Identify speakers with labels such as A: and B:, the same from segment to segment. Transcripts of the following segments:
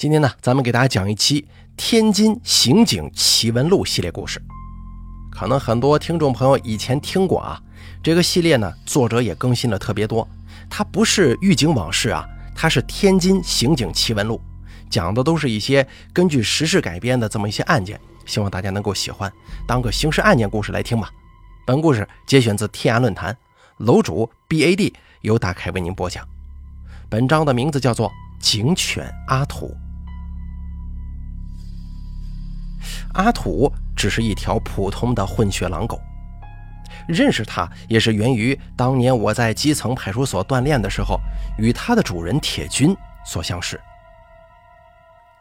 A: 今天呢，咱们给大家讲一期《天津刑警奇闻录》系列故事。可能很多听众朋友以前听过啊，这个系列呢，作者也更新了特别多。它不是狱警往事啊，它是《天津刑警奇闻录》，讲的都是一些根据实事改编的这么一些案件。希望大家能够喜欢，当个刑事案件故事来听吧。本故事节选自天涯论坛，楼主 B A D 由大凯为您播讲。本章的名字叫做《警犬阿土》。阿土只是一条普通的混血狼狗，认识它也是源于当年我在基层派出所锻炼的时候，与它的主人铁军所相识。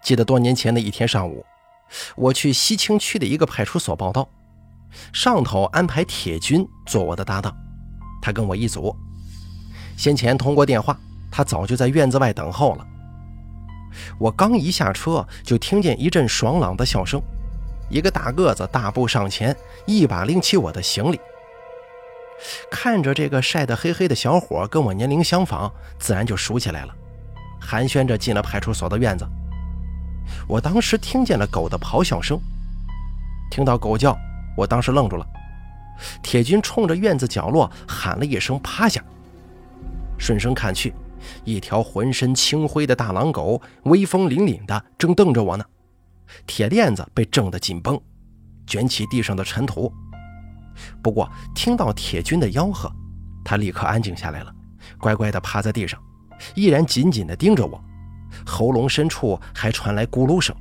A: 记得多年前的一天上午。我去西青区的一个派出所报道，上头安排铁军做我的搭档，他跟我一组。先前通过电话，他早就在院子外等候了。我刚一下车，就听见一阵爽朗的笑声，一个大个子大步上前，一把拎起我的行李。看着这个晒得黑黑的小伙，跟我年龄相仿，自然就熟起来了，寒暄着进了派出所的院子。我当时听见了狗的咆哮声，听到狗叫，我当时愣住了。铁军冲着院子角落喊了一声“趴下”，顺声看去，一条浑身青灰的大狼狗威风凛凛的正瞪着我呢，铁链子被挣得紧绷，卷起地上的尘土。不过听到铁军的吆喝，他立刻安静下来了，乖乖地趴在地上，依然紧紧地盯着我。喉咙深处还传来咕噜声，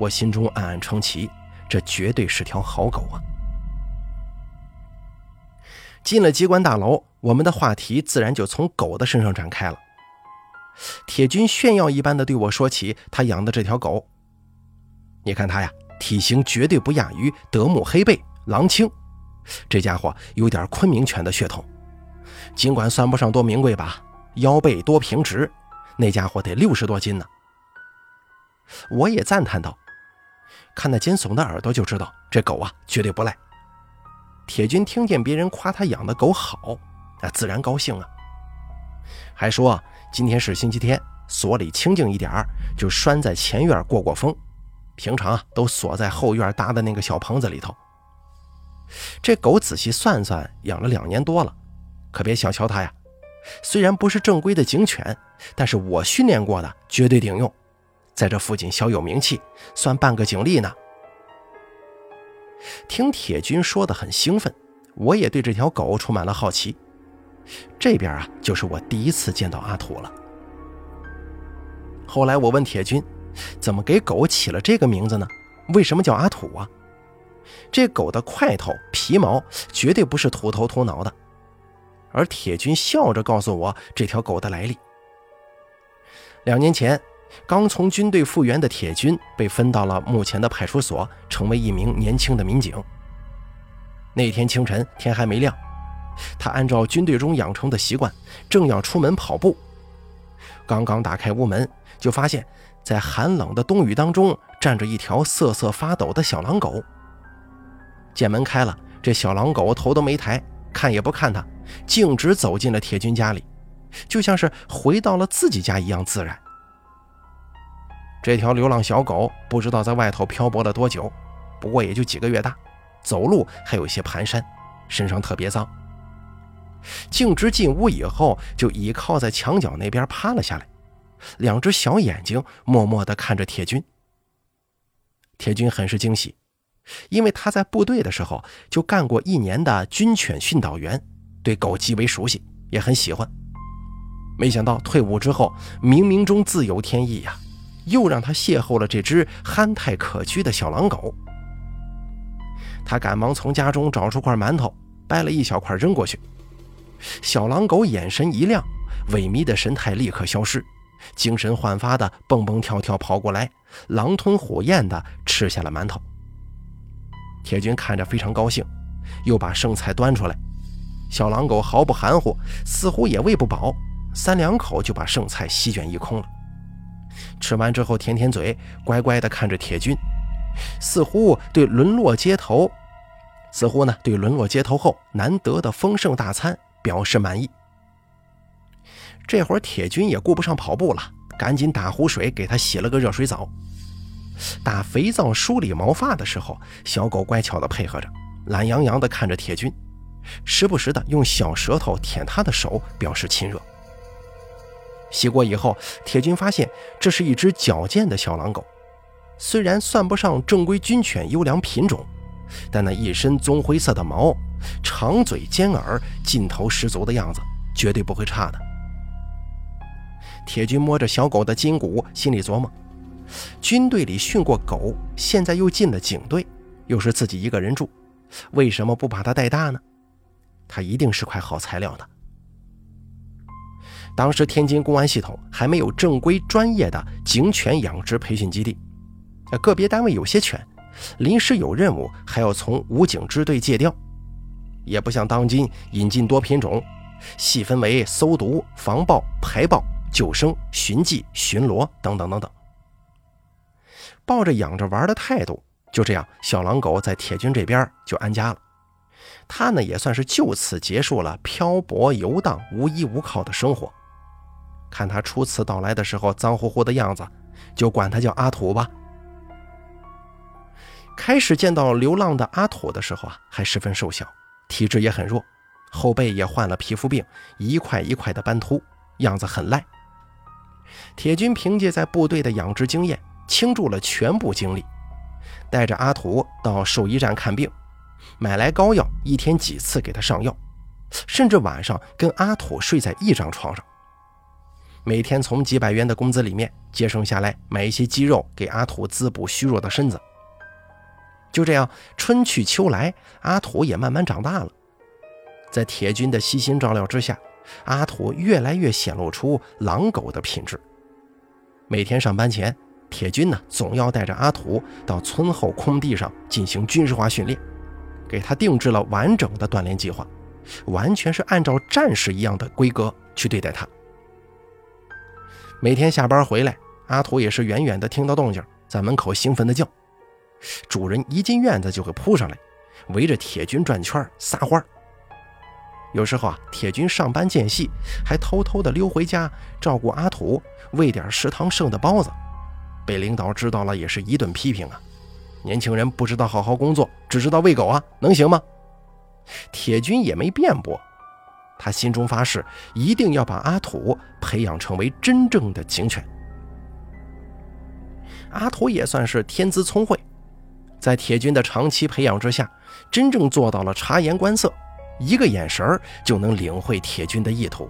A: 我心中暗暗称奇，这绝对是条好狗啊！进了机关大楼，我们的话题自然就从狗的身上展开了。铁军炫耀一般的对我说起他养的这条狗，你看它呀，体型绝对不亚于德牧黑背、狼青，这家伙有点昆明犬的血统，尽管算不上多名贵吧，腰背多平直。那家伙得六十多斤呢，我也赞叹道：“看那尖耸的耳朵就知道，这狗啊绝对不赖。”铁军听见别人夸他养的狗好，那自然高兴啊，还说今天是星期天，所里清静一点就拴在前院过过风，平常啊都锁在后院搭的那个小棚子里头。这狗仔细算算，养了两年多了，可别小瞧它呀。虽然不是正规的警犬，但是我训练过的绝对顶用，在这附近小有名气，算半个警力呢。听铁军说的很兴奋，我也对这条狗充满了好奇。这边啊，就是我第一次见到阿土了。后来我问铁军，怎么给狗起了这个名字呢？为什么叫阿土啊？这狗的块头、皮毛绝对不是土头土脑的。而铁军笑着告诉我这条狗的来历。两年前，刚从军队复员的铁军被分到了目前的派出所，成为一名年轻的民警。那天清晨，天还没亮，他按照军队中养成的习惯，正要出门跑步。刚刚打开屋门，就发现，在寒冷的冬雨当中，站着一条瑟瑟发抖的小狼狗。见门开了，这小狼狗头都没抬。看也不看他，径直走进了铁军家里，就像是回到了自己家一样自然。这条流浪小狗不知道在外头漂泊了多久，不过也就几个月大，走路还有些蹒跚，身上特别脏。径直进屋以后，就倚靠在墙角那边趴了下来，两只小眼睛默默地看着铁军。铁军很是惊喜。因为他在部队的时候就干过一年的军犬训导员，对狗极为熟悉，也很喜欢。没想到退伍之后，冥冥中自有天意呀，又让他邂逅了这只憨态可掬的小狼狗。他赶忙从家中找出块馒头，掰了一小块扔过去。小狼狗眼神一亮，萎靡的神态立刻消失，精神焕发的蹦蹦跳跳跑过来，狼吞虎咽的吃下了馒头。铁军看着非常高兴，又把剩菜端出来。小狼狗毫不含糊，似乎也喂不饱，三两口就把剩菜席卷一空了。吃完之后舔舔嘴，乖乖地看着铁军，似乎对沦落街头，似乎呢对沦落街头后难得的丰盛大餐表示满意。这会儿铁军也顾不上跑步了，赶紧打壶水给它洗了个热水澡。打肥皂梳理毛发的时候，小狗乖巧地配合着，懒洋洋地看着铁军，时不时地用小舌头舔他的手，表示亲热。洗过以后，铁军发现这是一只矫健的小狼狗，虽然算不上正规军犬优良品种，但那一身棕灰色的毛、长嘴尖耳、劲头十足的样子，绝对不会差的。铁军摸着小狗的筋骨，心里琢磨。军队里训过狗，现在又进了警队，又是自己一个人住，为什么不把它带大呢？它一定是块好材料的。当时天津公安系统还没有正规专业的警犬养殖培训基地，个别单位有些犬，临时有任务还要从武警支队借调，也不像当今引进多品种，细分为搜毒、防暴、排暴、救生、寻迹、巡逻等等等等。抱着养着玩的态度，就这样，小狼狗在铁军这边就安家了。他呢，也算是就此结束了漂泊游荡、无依无靠的生活。看他初次到来的时候脏乎乎的样子，就管他叫阿土吧。开始见到流浪的阿土的时候啊，还十分瘦小，体质也很弱，后背也患了皮肤病，一块一块的斑秃，样子很赖。铁军凭借在部队的养殖经验。倾注了全部精力，带着阿土到兽医站看病，买来膏药，一天几次给他上药，甚至晚上跟阿土睡在一张床上。每天从几百元的工资里面节省下来，买一些鸡肉给阿土滋补虚弱的身子。就这样，春去秋来，阿土也慢慢长大了。在铁军的悉心照料之下，阿土越来越显露出狼狗的品质。每天上班前。铁军呢，总要带着阿土到村后空地上进行军事化训练，给他定制了完整的锻炼计划，完全是按照战士一样的规格去对待他。每天下班回来，阿土也是远远的听到动静，在门口兴奋的叫，主人一进院子就会扑上来，围着铁军转圈撒欢有时候啊，铁军上班间隙还偷偷的溜回家照顾阿土，喂点食堂剩的包子。被领导知道了，也是一顿批评啊！年轻人不知道好好工作，只知道喂狗啊，能行吗？铁军也没辩驳，他心中发誓，一定要把阿土培养成为真正的警犬。阿土也算是天资聪慧，在铁军的长期培养之下，真正做到了察言观色，一个眼神就能领会铁军的意图。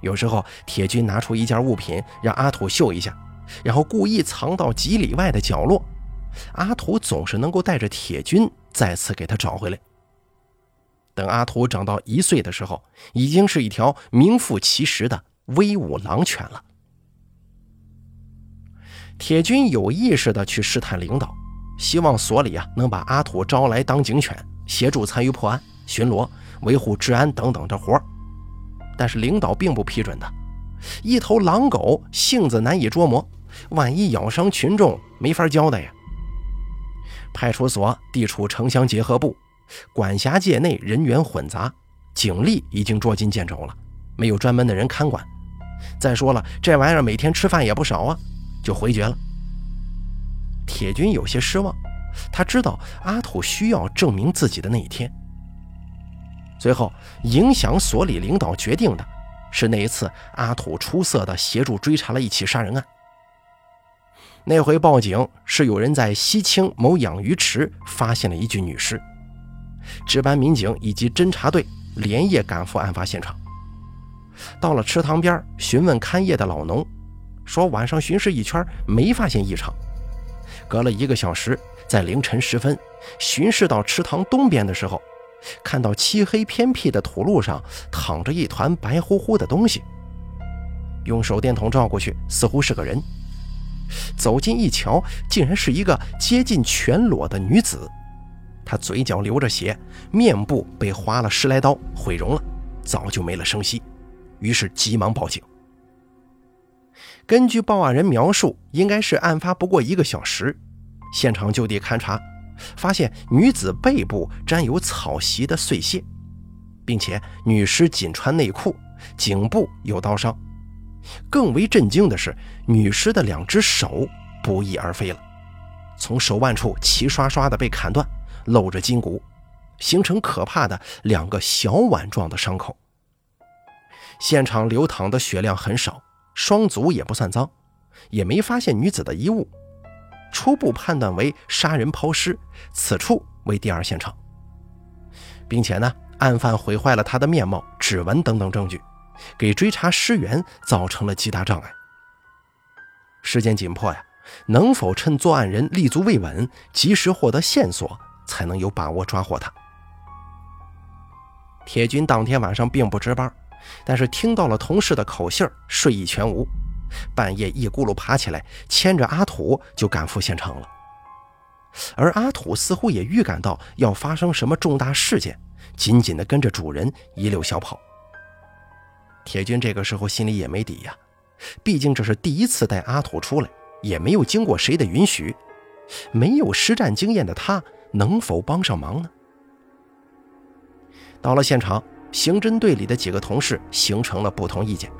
A: 有时候，铁军拿出一件物品让阿土嗅一下。然后故意藏到几里外的角落，阿土总是能够带着铁军再次给他找回来。等阿土长到一岁的时候，已经是一条名副其实的威武狼犬了。铁军有意识的去试探领导，希望所里啊能把阿土招来当警犬，协助参与破案、巡逻、维护治安等等这活但是领导并不批准的，一头狼狗性子难以捉摸。万一咬伤群众，没法交代呀。派出所地处城乡结合部，管辖界内人员混杂，警力已经捉襟见肘了，没有专门的人看管。再说了，这玩意儿每天吃饭也不少啊，就回绝了。铁军有些失望，他知道阿土需要证明自己的那一天。最后，影响所里领导决定的是那一次阿土出色的协助追查了一起杀人案。那回报警是有人在西青某养鱼池发现了一具女尸，值班民警以及侦查队连夜赶赴案发现场。到了池塘边，询问看夜的老农，说晚上巡视一圈没发现异常。隔了一个小时，在凌晨时分巡视到池塘东边的时候，看到漆黑偏僻的土路上躺着一团白乎乎的东西。用手电筒照过去，似乎是个人。走近一瞧，竟然是一个接近全裸的女子，她嘴角流着血，面部被划了十来刀，毁容了，早就没了声息。于是急忙报警。根据报案人描述，应该是案发不过一个小时，现场就地勘查，发现女子背部沾有草席的碎屑，并且女尸仅穿内裤，颈部有刀伤。更为震惊的是，女尸的两只手不翼而飞了，从手腕处齐刷刷的被砍断，露着筋骨，形成可怕的两个小碗状的伤口。现场流淌的血量很少，双足也不算脏，也没发现女子的衣物，初步判断为杀人抛尸，此处为第二现场，并且呢，案犯毁坏了他的面貌、指纹等等证据。给追查尸源造成了极大障碍。时间紧迫呀，能否趁作案人立足未稳，及时获得线索，才能有把握抓获他？铁军当天晚上并不值班，但是听到了同事的口信睡意全无，半夜一咕噜爬起来，牵着阿土就赶赴现场了。而阿土似乎也预感到要发生什么重大事件，紧紧地跟着主人一溜小跑。铁军这个时候心里也没底呀，毕竟这是第一次带阿土出来，也没有经过谁的允许，没有实战经验的他能否帮上忙呢？到了现场，刑侦队里的几个同事形成了不同意见。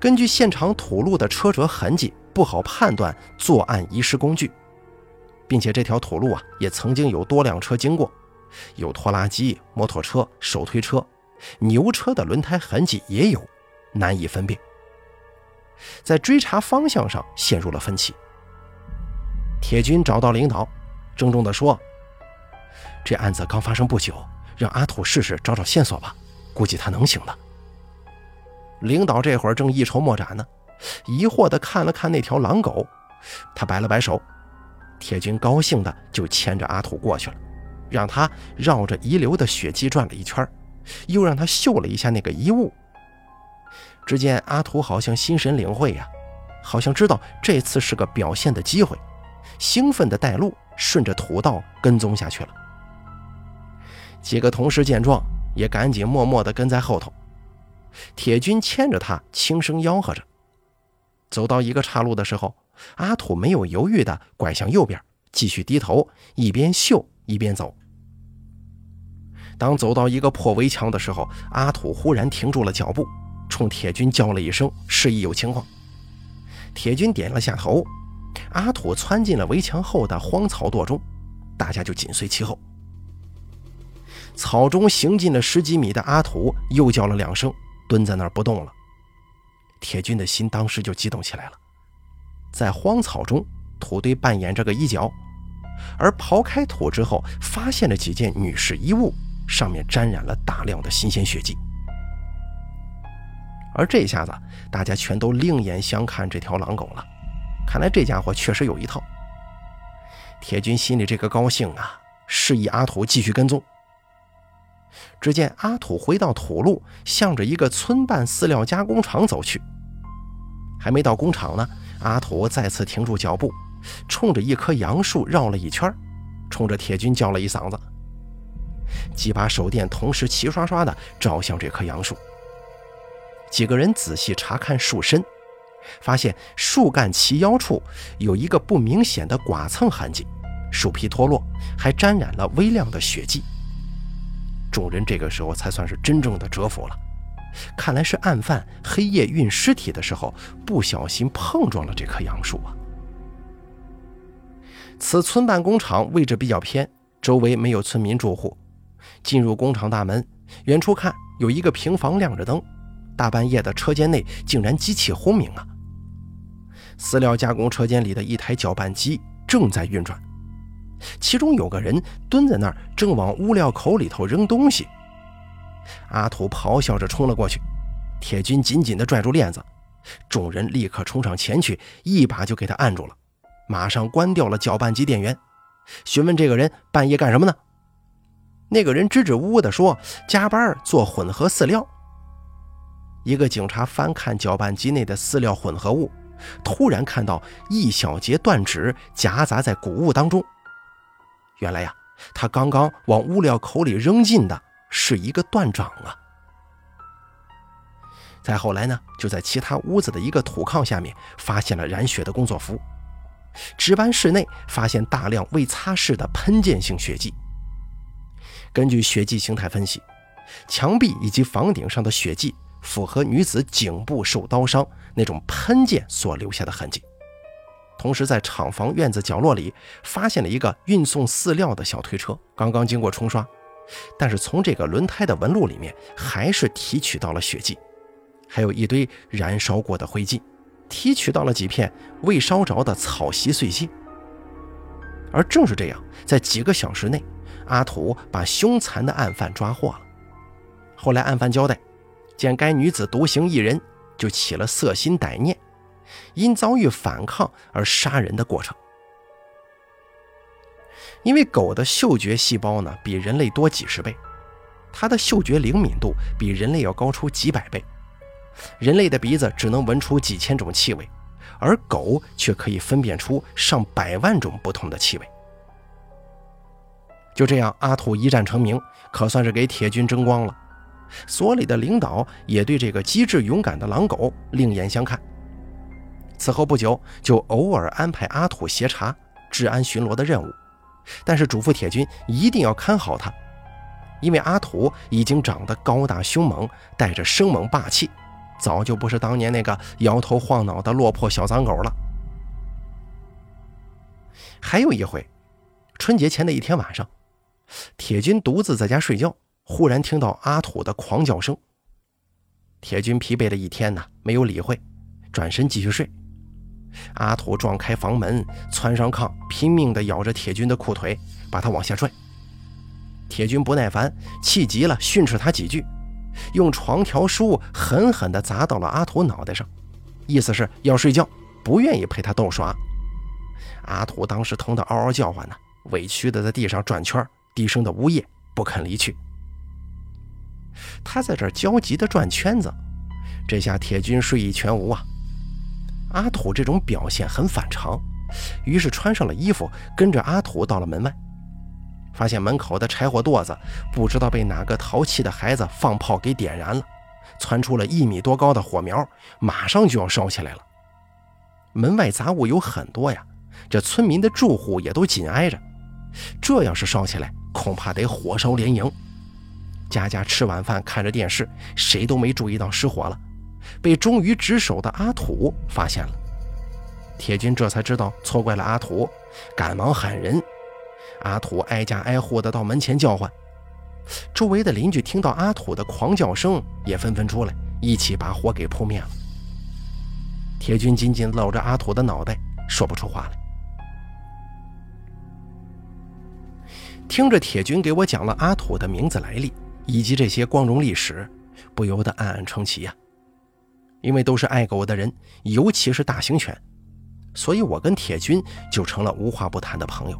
A: 根据现场土路的车辙痕迹，不好判断作案遗失工具，并且这条土路啊也曾经有多辆车经过，有拖拉机、摩托车、手推车。牛车的轮胎痕迹也有，难以分辨。在追查方向上陷入了分歧。铁军找到领导，郑重地说：“这案子刚发生不久，让阿土试试找找线索吧，估计他能行的。”领导这会儿正一筹莫展呢，疑惑地看了看那条狼狗，他摆了摆手，铁军高兴的就牵着阿土过去了，让他绕着遗留的血迹转了一圈。又让他嗅了一下那个遗物，只见阿土好像心神领会呀，好像知道这次是个表现的机会，兴奋地带路，顺着土道跟踪下去了。几个同事见状，也赶紧默默地跟在后头。铁军牵着他，轻声吆喝着。走到一个岔路的时候，阿土没有犹豫地拐向右边，继续低头，一边嗅一边走。当走到一个破围墙的时候，阿土忽然停住了脚步，冲铁军叫了一声，示意有情况。铁军点了下头，阿土窜进了围墙后的荒草垛中，大家就紧随其后。草中行进了十几米的阿土又叫了两声，蹲在那儿不动了。铁军的心当时就激动起来了。在荒草中，土堆扮演着个衣角，而刨开土之后，发现了几件女士衣物。上面沾染了大量的新鲜血迹，而这下子大家全都另眼相看这条狼狗了。看来这家伙确实有一套。铁军心里这个高兴啊，示意阿土继续跟踪。只见阿土回到土路，向着一个村办饲料加工厂走去。还没到工厂呢，阿土再次停住脚步，冲着一棵杨树绕了一圈，冲着铁军叫了一嗓子。几把手电同时齐刷刷地照向这棵杨树。几个人仔细查看树身，发现树干齐腰处有一个不明显的剐蹭痕迹，树皮脱落，还沾染了微量的血迹。众人这个时候才算是真正的折服了，看来是案犯黑夜运尸体的时候不小心碰撞了这棵杨树啊。此村办工厂位置比较偏，周围没有村民住户。进入工厂大门，远处看有一个平房亮着灯，大半夜的车间内竟然机器轰鸣啊！饲料加工车间里的一台搅拌机正在运转，其中有个人蹲在那儿，正往物料口里头扔东西。阿土咆哮着冲了过去，铁军紧紧地拽住链子，众人立刻冲上前去，一把就给他按住了，马上关掉了搅拌机电源，询问这个人半夜干什么呢？那个人支支吾吾地说：“加班做混合饲料。”一个警察翻看搅拌机内的饲料混合物，突然看到一小截断指夹杂在谷物当中。原来呀，他刚刚往物料口里扔进的是一个断掌啊！再后来呢，就在其他屋子的一个土炕下面发现了染血的工作服，值班室内发现大量未擦拭的喷溅性血迹。根据血迹形态分析，墙壁以及房顶上的血迹符合女子颈部受刀伤那种喷溅所留下的痕迹。同时，在厂房院子角落里发现了一个运送饲料的小推车，刚刚经过冲刷，但是从这个轮胎的纹路里面还是提取到了血迹，还有一堆燃烧过的灰烬，提取到了几片未烧着的草席碎屑。而正是这样，在几个小时内，阿土把凶残的案犯抓获了。后来案犯交代，见该女子独行一人，就起了色心歹念。因遭遇反抗而杀人的过程。因为狗的嗅觉细胞呢比人类多几十倍，它的嗅觉灵敏度比人类要高出几百倍。人类的鼻子只能闻出几千种气味，而狗却可以分辨出上百万种不同的气味。就这样，阿土一战成名，可算是给铁军争光了。所里的领导也对这个机智勇敢的狼狗另眼相看。此后不久，就偶尔安排阿土协查治安巡逻的任务，但是嘱咐铁军一定要看好他，因为阿土已经长得高大凶猛，带着生猛霸气，早就不是当年那个摇头晃脑的落魄小脏狗了。还有一回，春节前的一天晚上，铁军独自在家睡觉，忽然听到阿土的狂叫声。铁军疲惫了一天呢，没有理会，转身继续睡。阿土撞开房门，窜上炕，拼命地咬着铁军的裤腿，把他往下拽。铁军不耐烦，气急了，训斥他几句，用床条书狠狠地砸到了阿土脑袋上，意思是要睡觉，不愿意陪他斗耍。阿土当时疼得嗷嗷叫唤呢，委屈地在地上转圈，低声的呜咽，不肯离去。他在这焦急地转圈子，这下铁军睡意全无啊。阿土这种表现很反常，于是穿上了衣服，跟着阿土到了门外，发现门口的柴火垛子不知道被哪个淘气的孩子放炮给点燃了，窜出了一米多高的火苗，马上就要烧起来了。门外杂物有很多呀，这村民的住户也都紧挨着，这要是烧起来，恐怕得火烧连营。家家吃晚饭，看着电视，谁都没注意到失火了。被忠于职守的阿土发现了，铁军这才知道错怪了阿土，赶忙喊人。阿土挨家挨户的到门前叫唤，周围的邻居听到阿土的狂叫声，也纷纷出来，一起把火给扑灭了。铁军紧紧搂着阿土的脑袋，说不出话来。听着铁军给我讲了阿土的名字来历以及这些光荣历史，不由得暗暗称奇呀。因为都是爱狗的人，尤其是大型犬，所以我跟铁军就成了无话不谈的朋友。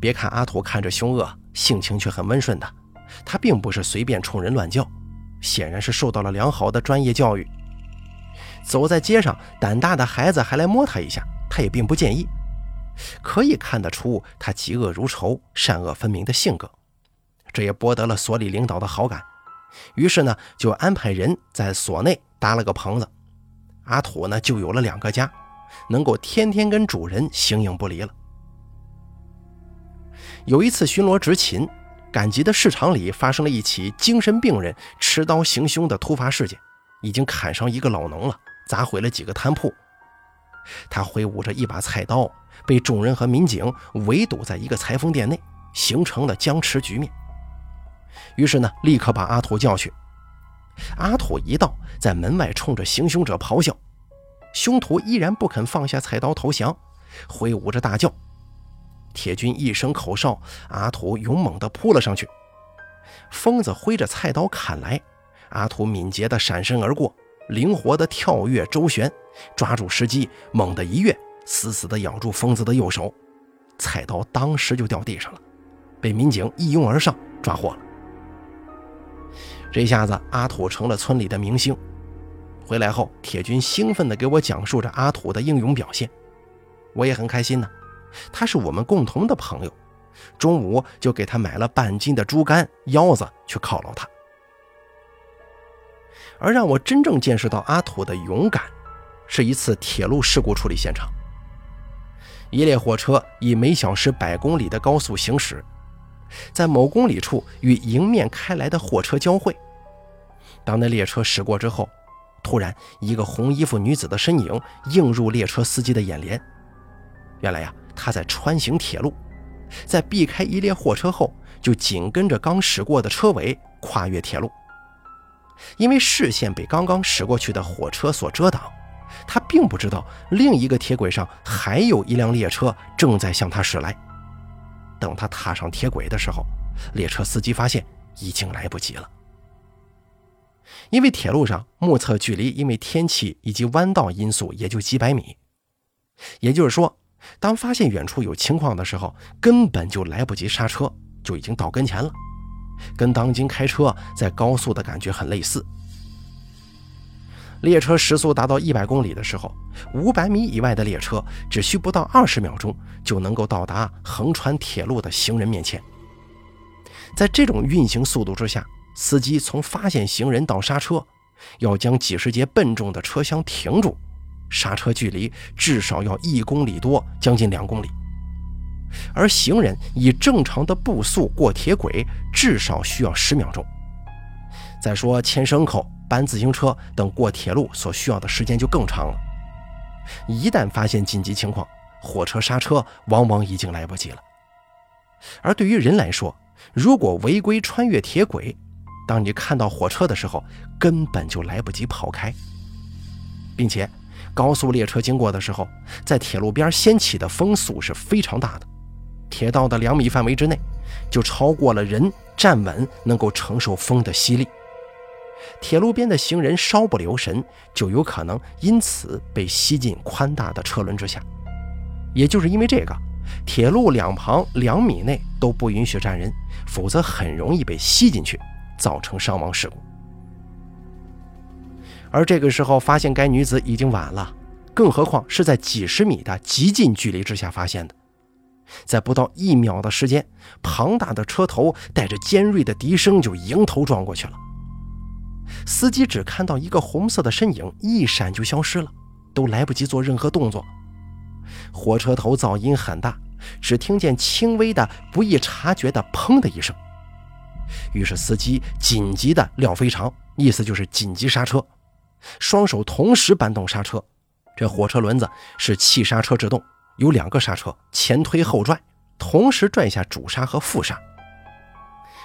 A: 别看阿土看着凶恶，性情却很温顺的，他并不是随便冲人乱叫，显然是受到了良好的专业教育。走在街上，胆大的孩子还来摸他一下，他也并不介意。可以看得出他嫉恶如仇、善恶分明的性格，这也博得了所里领导的好感。于是呢，就安排人在所内搭了个棚子，阿土呢就有了两个家，能够天天跟主人形影不离了。有一次巡逻执勤，赶集的市场里发生了一起精神病人持刀行凶的突发事件，已经砍伤一个老农了，砸毁了几个摊铺。他挥舞着一把菜刀，被众人和民警围堵在一个裁缝店内，形成了僵持局面。于是呢，立刻把阿土叫去。阿土一到，在门外冲着行凶者咆哮，凶徒依然不肯放下菜刀投降，挥舞着大叫。铁军一声口哨，阿土勇猛地扑了上去。疯子挥着菜刀砍来，阿土敏捷地闪身而过，灵活地跳跃周旋，抓住时机，猛地一跃，死死地咬住疯子的右手，菜刀当时就掉地上了，被民警一拥而上抓获了。这下子，阿土成了村里的明星。回来后，铁军兴奋地给我讲述着阿土的英勇表现，我也很开心呢。他是我们共同的朋友，中午就给他买了半斤的猪肝、腰子去犒劳他。而让我真正见识到阿土的勇敢，是一次铁路事故处理现场。一列火车以每小时百公里的高速行驶。在某公里处与迎面开来的货车交汇，当那列车驶过之后，突然一个红衣服女子的身影映入列车司机的眼帘。原来呀，她在穿行铁路，在避开一列货车后，就紧跟着刚驶过的车尾跨越铁路。因为视线被刚刚驶过去的火车所遮挡，他并不知道另一个铁轨上还有一辆列车正在向他驶来。等他踏上铁轨的时候，列车司机发现已经来不及了。因为铁路上目测距离，因为天气以及弯道因素，也就几百米。也就是说，当发现远处有情况的时候，根本就来不及刹车，就已经到跟前了。跟当今开车在高速的感觉很类似。列车时速达到一百公里的时候，五百米以外的列车只需不到二十秒钟就能够到达横穿铁路的行人面前。在这种运行速度之下，司机从发现行人到刹车，要将几十节笨重的车厢停住，刹车距离至少要一公里多，将近两公里。而行人以正常的步速过铁轨，至少需要十秒钟。再说牵牲口、搬自行车等过铁路所需要的时间就更长了。一旦发现紧急情况，火车刹车往往已经来不及了。而对于人来说，如果违规穿越铁轨，当你看到火车的时候，根本就来不及跑开，并且高速列车经过的时候，在铁路边掀起的风速是非常大的。铁道的两米范围之内，就超过了人站稳能够承受风的吸力。铁路边的行人稍不留神，就有可能因此被吸进宽大的车轮之下。也就是因为这个，铁路两旁两米内都不允许站人，否则很容易被吸进去，造成伤亡事故。而这个时候发现该女子已经晚了，更何况是在几十米的极近距离之下发现的。在不到一秒的时间，庞大的车头带着尖锐的笛声就迎头撞过去了。司机只看到一个红色的身影一闪就消失了，都来不及做任何动作。火车头噪音很大，只听见轻微的、不易察觉的“砰”的一声。于是司机紧急的撂飞长，意思就是紧急刹车，双手同时扳动刹车。这火车轮子是气刹车制动。有两个刹车，前推后拽，同时拽下主刹和副刹。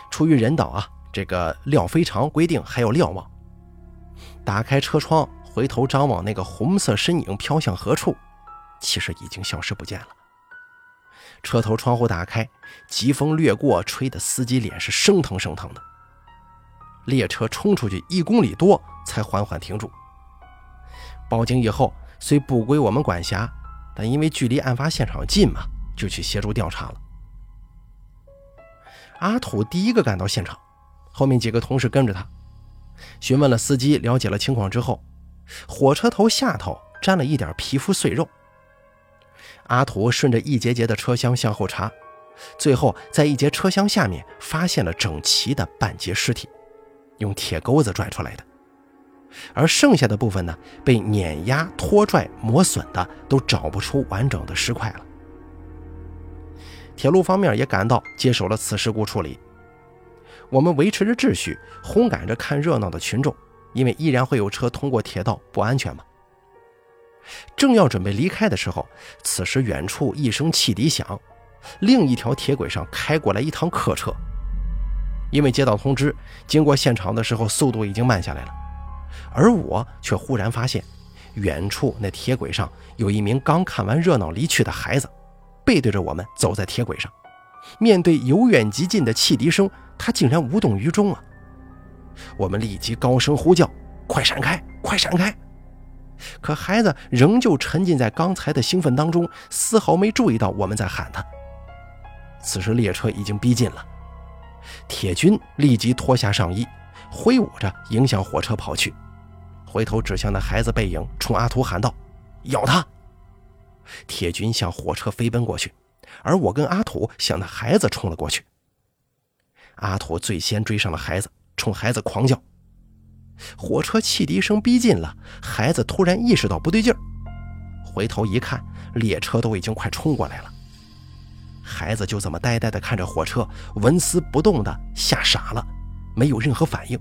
A: 出于人道啊，这个廖非常规定还有瞭望。打开车窗，回头张望，那个红色身影飘向何处？其实已经消失不见了。车头窗户打开，疾风掠过，吹得司机脸是生疼生疼的。列车冲出去一公里多，才缓缓停住。报警以后，虽不归我们管辖。但因为距离案发现场近嘛，就去协助调查了。阿土第一个赶到现场，后面几个同事跟着他，询问了司机，了解了情况之后，火车头下头沾了一点皮肤碎肉。阿土顺着一节节的车厢向后查，最后在一节车厢下面发现了整齐的半截尸体，用铁钩子拽出来的。而剩下的部分呢，被碾压、拖拽、磨损的，都找不出完整的尸块了。铁路方面也赶到，接手了此事故处理。我们维持着秩序，轰赶着看热闹的群众，因为依然会有车通过铁道，不安全嘛。正要准备离开的时候，此时远处一声汽笛响，另一条铁轨上开过来一趟客车。因为接到通知，经过现场的时候，速度已经慢下来了。而我却忽然发现，远处那铁轨上有一名刚看完热闹离去的孩子，背对着我们走在铁轨上。面对由远及近的汽笛声，他竟然无动于衷啊！我们立即高声呼叫：“快闪开，快闪开！”可孩子仍旧沉浸在刚才的兴奋当中，丝毫没注意到我们在喊他。此时列车已经逼近了，铁军立即脱下上衣，挥舞着迎向火车跑去。回头指向那孩子背影，冲阿土喊道：“咬他！”铁军向火车飞奔过去，而我跟阿土向那孩子冲了过去。阿土最先追上了孩子，冲孩子狂叫。火车汽笛声逼近了，孩子突然意识到不对劲儿，回头一看，列车都已经快冲过来了。孩子就这么呆呆地看着火车，纹丝不动的吓傻了，没有任何反应。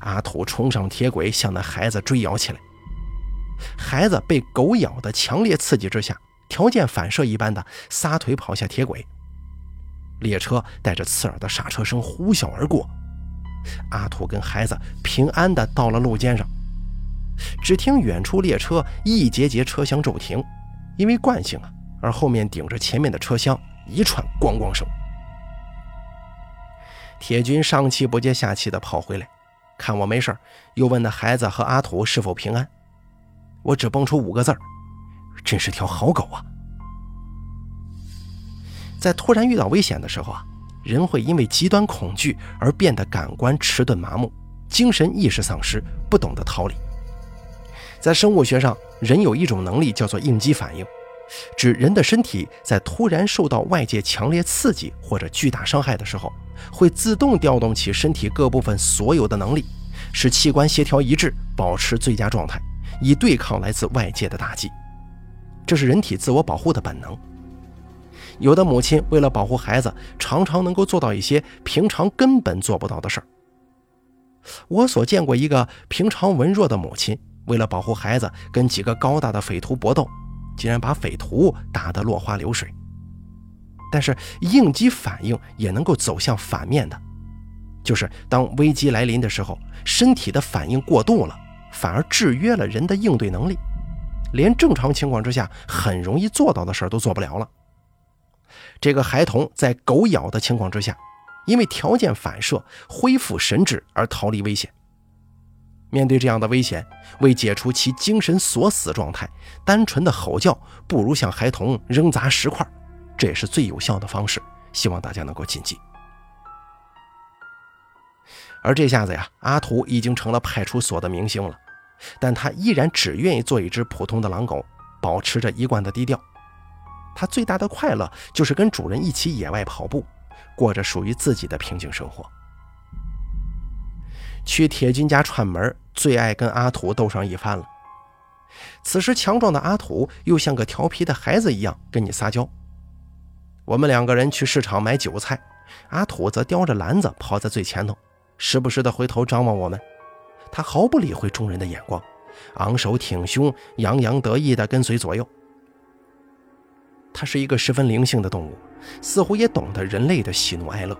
A: 阿土冲上铁轨，向那孩子追咬起来。孩子被狗咬的强烈刺激之下，条件反射一般的撒腿跑下铁轨。列车带着刺耳的刹车声呼啸而过，阿土跟孩子平安的到了路肩上。只听远处列车一节节车厢骤停，因为惯性啊，而后面顶着前面的车厢一串咣咣声。铁军上气不接下气的跑回来，看我没事又问那孩子和阿土是否平安。我只蹦出五个字儿：“真是条好狗啊！”在突然遇到危险的时候啊，人会因为极端恐惧而变得感官迟钝麻木，精神意识丧失，不懂得逃离。在生物学上，人有一种能力叫做应激反应，指人的身体在突然受到外界强烈刺激或者巨大伤害的时候，会自动调动起身体各部分所有的能力，使器官协调一致，保持最佳状态，以对抗来自外界的打击。这是人体自我保护的本能。有的母亲为了保护孩子，常常能够做到一些平常根本做不到的事儿。我所见过一个平常文弱的母亲。为了保护孩子，跟几个高大的匪徒搏斗，竟然把匪徒打得落花流水。但是应激反应也能够走向反面的，就是当危机来临的时候，身体的反应过度了，反而制约了人的应对能力，连正常情况之下很容易做到的事儿都做不了了。这个孩童在狗咬的情况之下，因为条件反射恢复神智而逃离危险。面对这样的危险，为解除其精神锁死状态，单纯的吼叫不如向孩童扔砸石块，这也是最有效的方式。希望大家能够谨记。而这下子呀，阿土已经成了派出所的明星了，但他依然只愿意做一只普通的狼狗，保持着一贯的低调。他最大的快乐就是跟主人一起野外跑步，过着属于自己的平静生活。去铁军家串门，最爱跟阿土斗上一番了。此时，强壮的阿土又像个调皮的孩子一样跟你撒娇。我们两个人去市场买韭菜，阿土则叼着篮子跑在最前头，时不时的回头张望我们。他毫不理会众人的眼光，昂首挺胸，洋洋得意地跟随左右。他是一个十分灵性的动物，似乎也懂得人类的喜怒哀乐。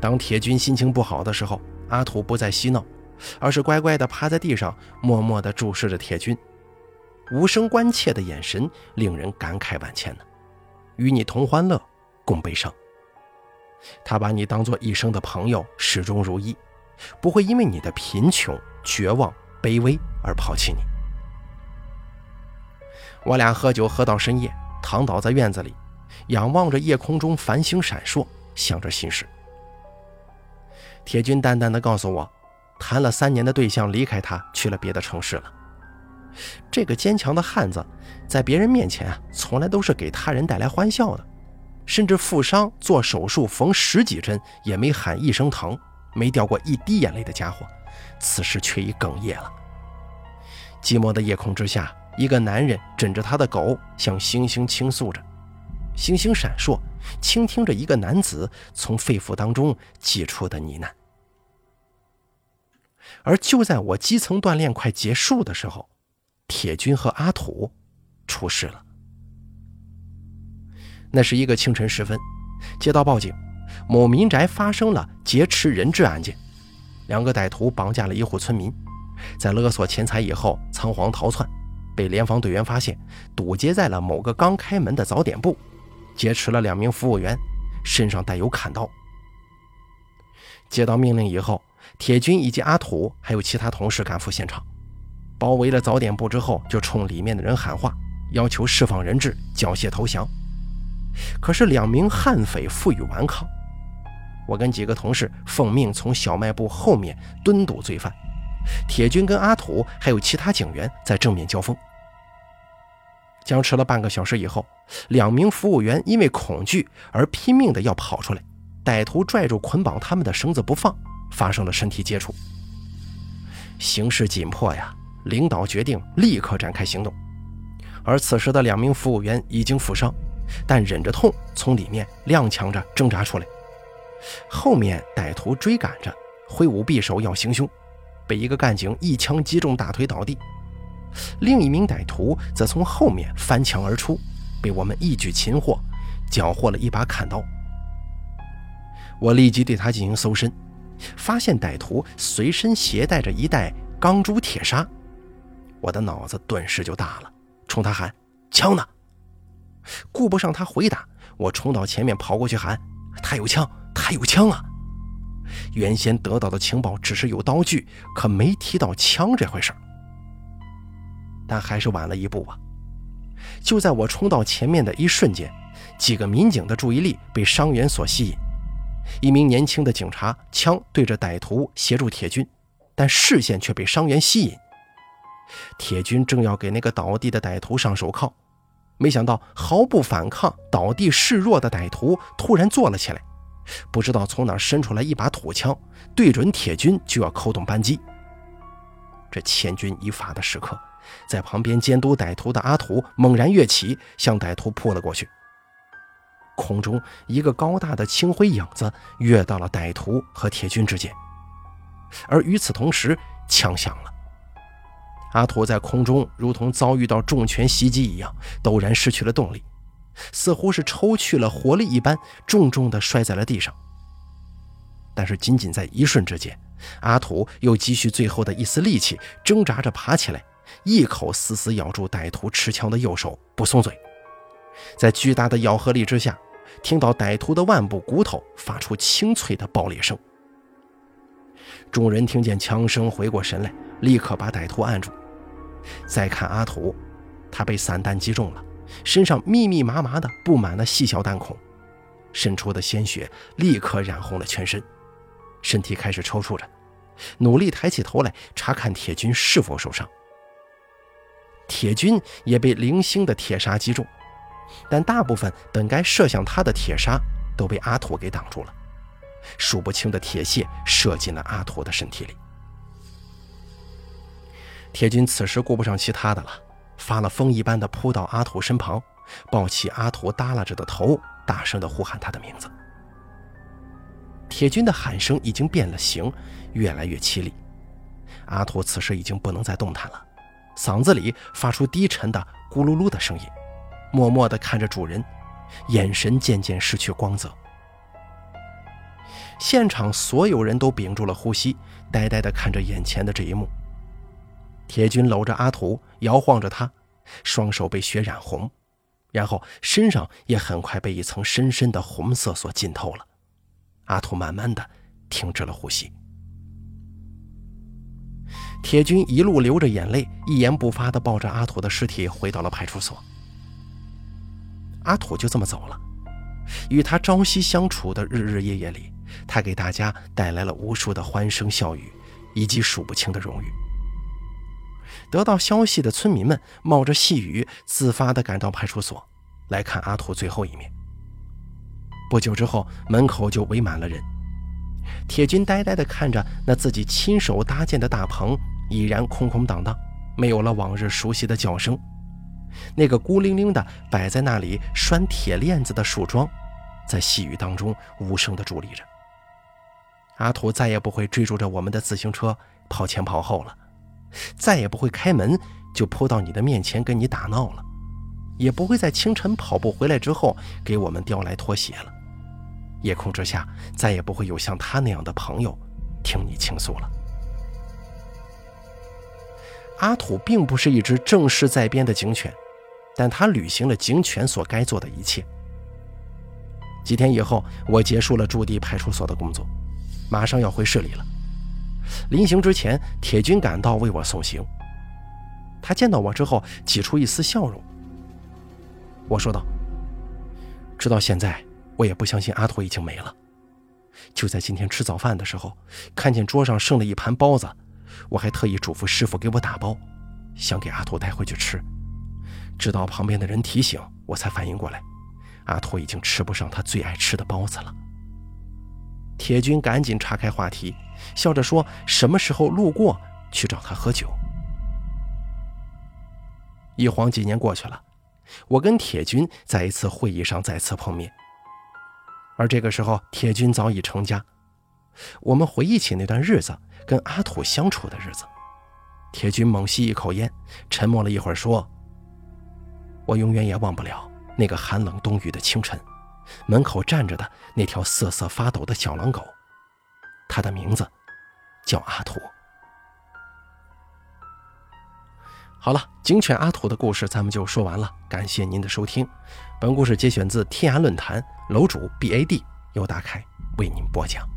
A: 当铁军心情不好的时候，阿土不再嬉闹，而是乖乖地趴在地上，默默地注视着铁军，无声关切的眼神令人感慨万千呢。与你同欢乐，共悲伤。他把你当做一生的朋友，始终如一，不会因为你的贫穷、绝望、卑微而抛弃你。我俩喝酒喝到深夜，躺倒在院子里，仰望着夜空中繁星闪烁，想着心事。铁军淡淡的告诉我，谈了三年的对象离开他去了别的城市了。这个坚强的汉子，在别人面前啊，从来都是给他人带来欢笑的，甚至负伤做手术缝十几针也没喊一声疼，没掉过一滴眼泪的家伙，此时却已哽咽了。寂寞的夜空之下，一个男人枕着他的狗，向星星倾诉着，星星闪烁。倾听着一个男子从肺腑当中挤出的呢喃，而就在我基层锻炼快结束的时候，铁军和阿土出事了。那是一个清晨时分，接到报警，某民宅发生了劫持人质案件，两个歹徒绑架了一户村民，在勒索钱财以后仓皇逃窜，被联防队员发现，堵截在了某个刚开门的早点部。劫持了两名服务员，身上带有砍刀。接到命令以后，铁军以及阿土还有其他同事赶赴现场，包围了早点部之后，就冲里面的人喊话，要求释放人质，缴械投降。可是两名悍匪负隅顽抗，我跟几个同事奉命从小卖部后面蹲堵罪犯，铁军跟阿土还有其他警员在正面交锋。僵持了半个小时以后，两名服务员因为恐惧而拼命的要跑出来，歹徒拽住捆绑他们的绳子不放，发生了身体接触。形势紧迫呀，领导决定立刻展开行动。而此时的两名服务员已经负伤，但忍着痛从里面踉跄着挣扎出来。后面歹徒追赶着，挥舞匕首要行凶，被一个干警一枪击中大腿倒地。另一名歹徒则从后面翻墙而出，被我们一举擒获，缴获了一把砍刀。我立即对他进行搜身，发现歹徒随身携带着一袋钢珠铁砂，我的脑子顿时就大了，冲他喊：“枪呢？”顾不上他回答，我冲到前面跑过去喊：“他有枪，他有枪啊！”原先得到的情报只是有刀具，可没提到枪这回事儿。但还是晚了一步啊！就在我冲到前面的一瞬间，几个民警的注意力被伤员所吸引。一名年轻的警察枪对着歹徒协助铁军，但视线却被伤员吸引。铁军正要给那个倒地的歹徒上手铐，没想到毫不反抗、倒地示弱的歹徒突然坐了起来，不知道从哪伸出来一把土枪，对准铁军就要扣动扳机。这千钧一发的时刻，在旁边监督歹徒的阿土猛然跃起，向歹徒扑了过去。空中一个高大的青灰影子跃到了歹徒和铁军之间，而与此同时，枪响了。阿土在空中如同遭遇到重拳袭击一样，陡然失去了动力，似乎是抽去了活力一般，重重地摔在了地上。但是仅仅在一瞬之间，阿土又积蓄最后的一丝力气，挣扎着爬起来，一口死死咬住歹徒持枪的右手，不松嘴。在巨大的咬合力之下，听到歹徒的腕部骨头发出清脆的爆裂声。众人听见枪声，回过神来，立刻把歹徒按住。再看阿土，他被散弹击中了，身上密密麻麻的布满了细小弹孔，渗出的鲜血立刻染红了全身，身体开始抽搐着，努力抬起头来查看铁军是否受伤。铁军也被零星的铁砂击中。但大部分本该射向他的铁砂都被阿土给挡住了，数不清的铁屑射进了阿土的身体里。铁军此时顾不上其他的了，发了疯一般的扑到阿土身旁，抱起阿土耷拉着的头，大声的呼喊他的名字。铁军的喊声已经变了形，越来越凄厉。阿土此时已经不能再动弹了，嗓子里发出低沉的咕噜噜的声音。默默地看着主人，眼神渐渐失去光泽。现场所有人都屏住了呼吸，呆呆地看着眼前的这一幕。铁军搂着阿土，摇晃着他，双手被血染红，然后身上也很快被一层深深的红色所浸透了。阿土慢慢的停止了呼吸。铁军一路流着眼泪，一言不发的抱着阿土的尸体回到了派出所。阿土就这么走了。与他朝夕相处的日日夜夜里，他给大家带来了无数的欢声笑语，以及数不清的荣誉。得到消息的村民们冒着细雨，自发地赶到派出所，来看阿土最后一面。不久之后，门口就围满了人。铁军呆呆地看着那自己亲手搭建的大棚，已然空空荡荡，没有了往日熟悉的叫声。那个孤零零的摆在那里拴铁链子的树桩，在细雨当中无声地伫立着。阿土再也不会追逐着我们的自行车跑前跑后了，再也不会开门就扑到你的面前跟你打闹了，也不会在清晨跑步回来之后给我们叼来拖鞋了。夜空之下，再也不会有像他那样的朋友听你倾诉了。阿土并不是一只正式在编的警犬。但他履行了警犬所该做的一切。几天以后，我结束了驻地派出所的工作，马上要回市里了。临行之前，铁军赶到为我送行。他见到我之后，挤出一丝笑容。我说道：“直到现在，我也不相信阿拓已经没了。就在今天吃早饭的时候，看见桌上剩了一盘包子，我还特意嘱咐师傅给我打包，想给阿拓带回去吃。”直到旁边的人提醒，我才反应过来，阿拓已经吃不上他最爱吃的包子了。铁军赶紧岔开话题，笑着说：“什么时候路过去找他喝酒？”一晃几年过去了，我跟铁军在一次会议上再次碰面，而这个时候铁军早已成家，我们回忆起那段日子跟阿土相处的日子。铁军猛吸一口烟，沉默了一会儿，说：“我永远也忘不了那个寒冷冬雨的清晨，门口站着的那条瑟瑟发抖的小狼狗，他的名字叫阿土。”好了，警犬阿土的故事咱们就说完了，感谢您的收听。本故事节选自天涯论坛楼主 B A D，由大凯为您播讲。